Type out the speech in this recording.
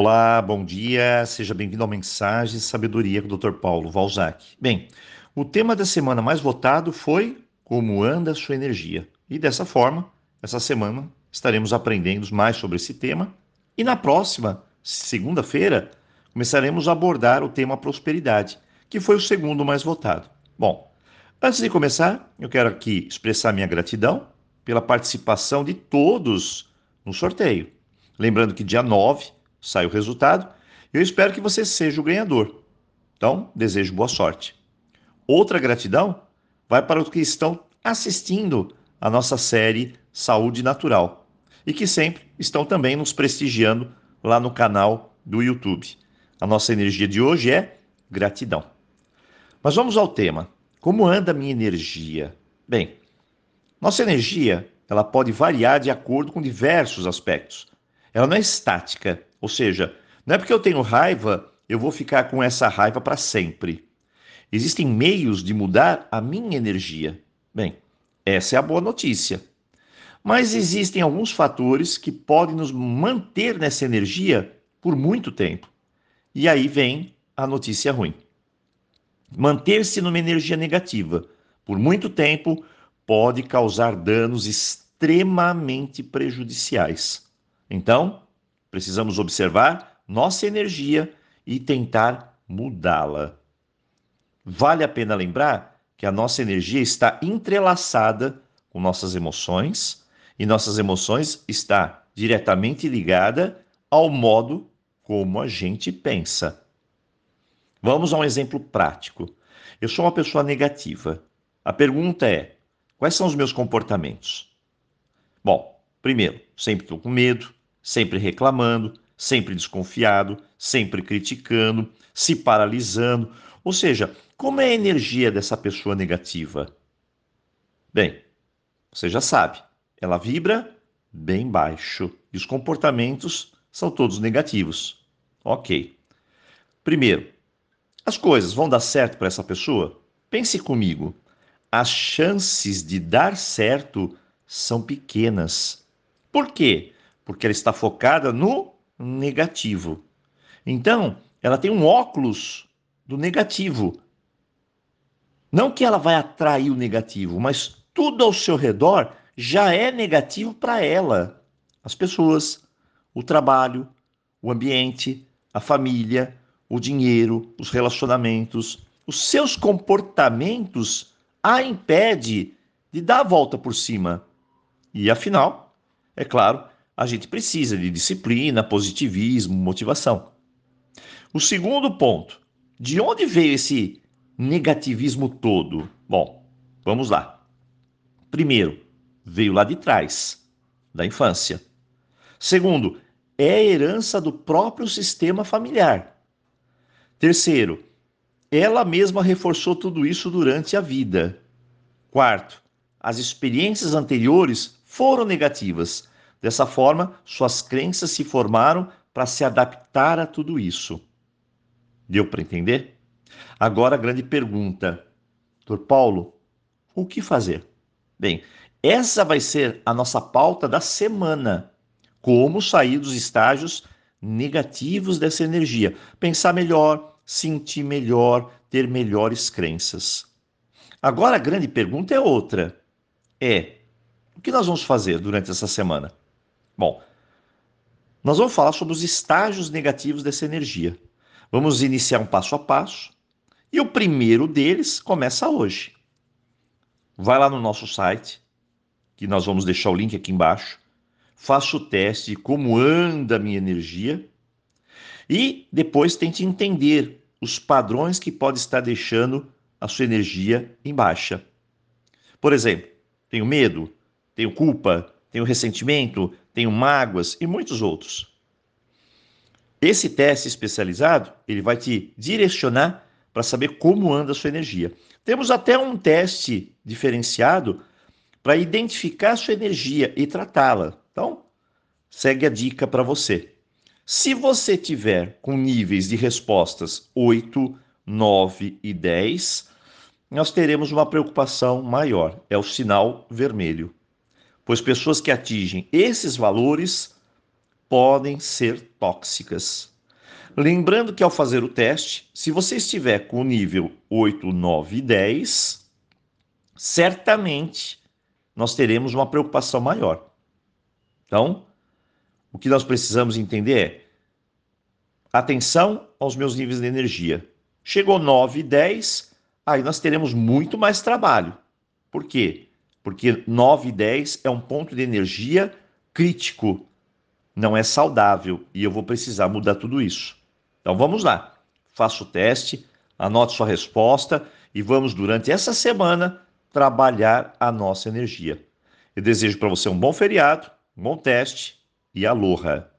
Olá, bom dia, seja bem-vindo ao Mensagem Sabedoria com o Dr. Paulo Valzac. Bem, o tema da semana mais votado foi Como anda a sua energia? E dessa forma, essa semana estaremos aprendendo mais sobre esse tema e na próxima, segunda-feira, começaremos a abordar o tema prosperidade, que foi o segundo mais votado. Bom, antes de começar, eu quero aqui expressar minha gratidão pela participação de todos no sorteio. Lembrando que dia 9 sai o resultado eu espero que você seja o ganhador. Então, desejo boa sorte. Outra gratidão vai para os que estão assistindo a nossa série Saúde Natural e que sempre estão também nos prestigiando lá no canal do YouTube. A nossa energia de hoje é gratidão. Mas vamos ao tema. Como anda a minha energia? Bem, nossa energia, ela pode variar de acordo com diversos aspectos. Ela não é estática, ou seja, não é porque eu tenho raiva, eu vou ficar com essa raiva para sempre. Existem meios de mudar a minha energia. Bem, essa é a boa notícia. Mas existem alguns fatores que podem nos manter nessa energia por muito tempo. E aí vem a notícia ruim. Manter-se numa energia negativa por muito tempo pode causar danos extremamente prejudiciais. Então, precisamos observar nossa energia e tentar mudá-la. Vale a pena lembrar que a nossa energia está entrelaçada com nossas emoções e nossas emoções está diretamente ligada ao modo como a gente pensa. Vamos a um exemplo prático. Eu sou uma pessoa negativa. A pergunta é: Quais são os meus comportamentos? Bom, primeiro, sempre estou com medo, sempre reclamando, sempre desconfiado, sempre criticando, se paralisando. Ou seja, como é a energia dessa pessoa negativa? Bem, você já sabe, ela vibra bem baixo e os comportamentos são todos negativos. Ok. Primeiro, as coisas vão dar certo para essa pessoa? Pense comigo as chances de dar certo são pequenas. Por quê? Porque ela está focada no negativo. Então, ela tem um óculos do negativo. Não que ela vai atrair o negativo, mas tudo ao seu redor já é negativo para ela. As pessoas, o trabalho, o ambiente, a família, o dinheiro, os relacionamentos, os seus comportamentos a impede de dar a volta por cima. E afinal, é claro, a gente precisa de disciplina, positivismo, motivação. O segundo ponto, de onde veio esse negativismo todo? Bom, vamos lá. Primeiro, veio lá de trás, da infância. Segundo, é herança do próprio sistema familiar. Terceiro, ela mesma reforçou tudo isso durante a vida. Quarto, as experiências anteriores foram negativas. Dessa forma, suas crenças se formaram para se adaptar a tudo isso. Deu para entender? Agora a grande pergunta, Dr. Paulo, o que fazer? Bem, essa vai ser a nossa pauta da semana. Como sair dos estágios negativos dessa energia. Pensar melhor, sentir melhor, ter melhores crenças. Agora a grande pergunta é outra. É, o que nós vamos fazer durante essa semana? Bom, nós vamos falar sobre os estágios negativos dessa energia. Vamos iniciar um passo a passo. E o primeiro deles começa hoje. Vai lá no nosso site, que nós vamos deixar o link aqui embaixo. Faça o teste de como anda a minha energia e depois tente entender os padrões que pode estar deixando a sua energia em baixa. Por exemplo, tenho medo, tenho culpa, tenho ressentimento, tenho mágoas e muitos outros. Esse teste especializado, ele vai te direcionar para saber como anda a sua energia. Temos até um teste diferenciado para identificar a sua energia e tratá-la. Então, segue a dica para você. Se você tiver com níveis de respostas 8, 9 e 10, nós teremos uma preocupação maior, é o sinal vermelho. Pois pessoas que atingem esses valores podem ser tóxicas. Lembrando que ao fazer o teste, se você estiver com o nível 8, 9 e 10, certamente nós teremos uma preocupação maior. Então, o que nós precisamos entender é atenção aos meus níveis de energia. Chegou 9 e 10, aí nós teremos muito mais trabalho. Por quê? Porque 9 e 10 é um ponto de energia crítico, não é saudável e eu vou precisar mudar tudo isso. Então vamos lá, faça o teste, anote sua resposta e vamos durante essa semana trabalhar a nossa energia. Eu desejo para você um bom feriado, um bom teste e aloha!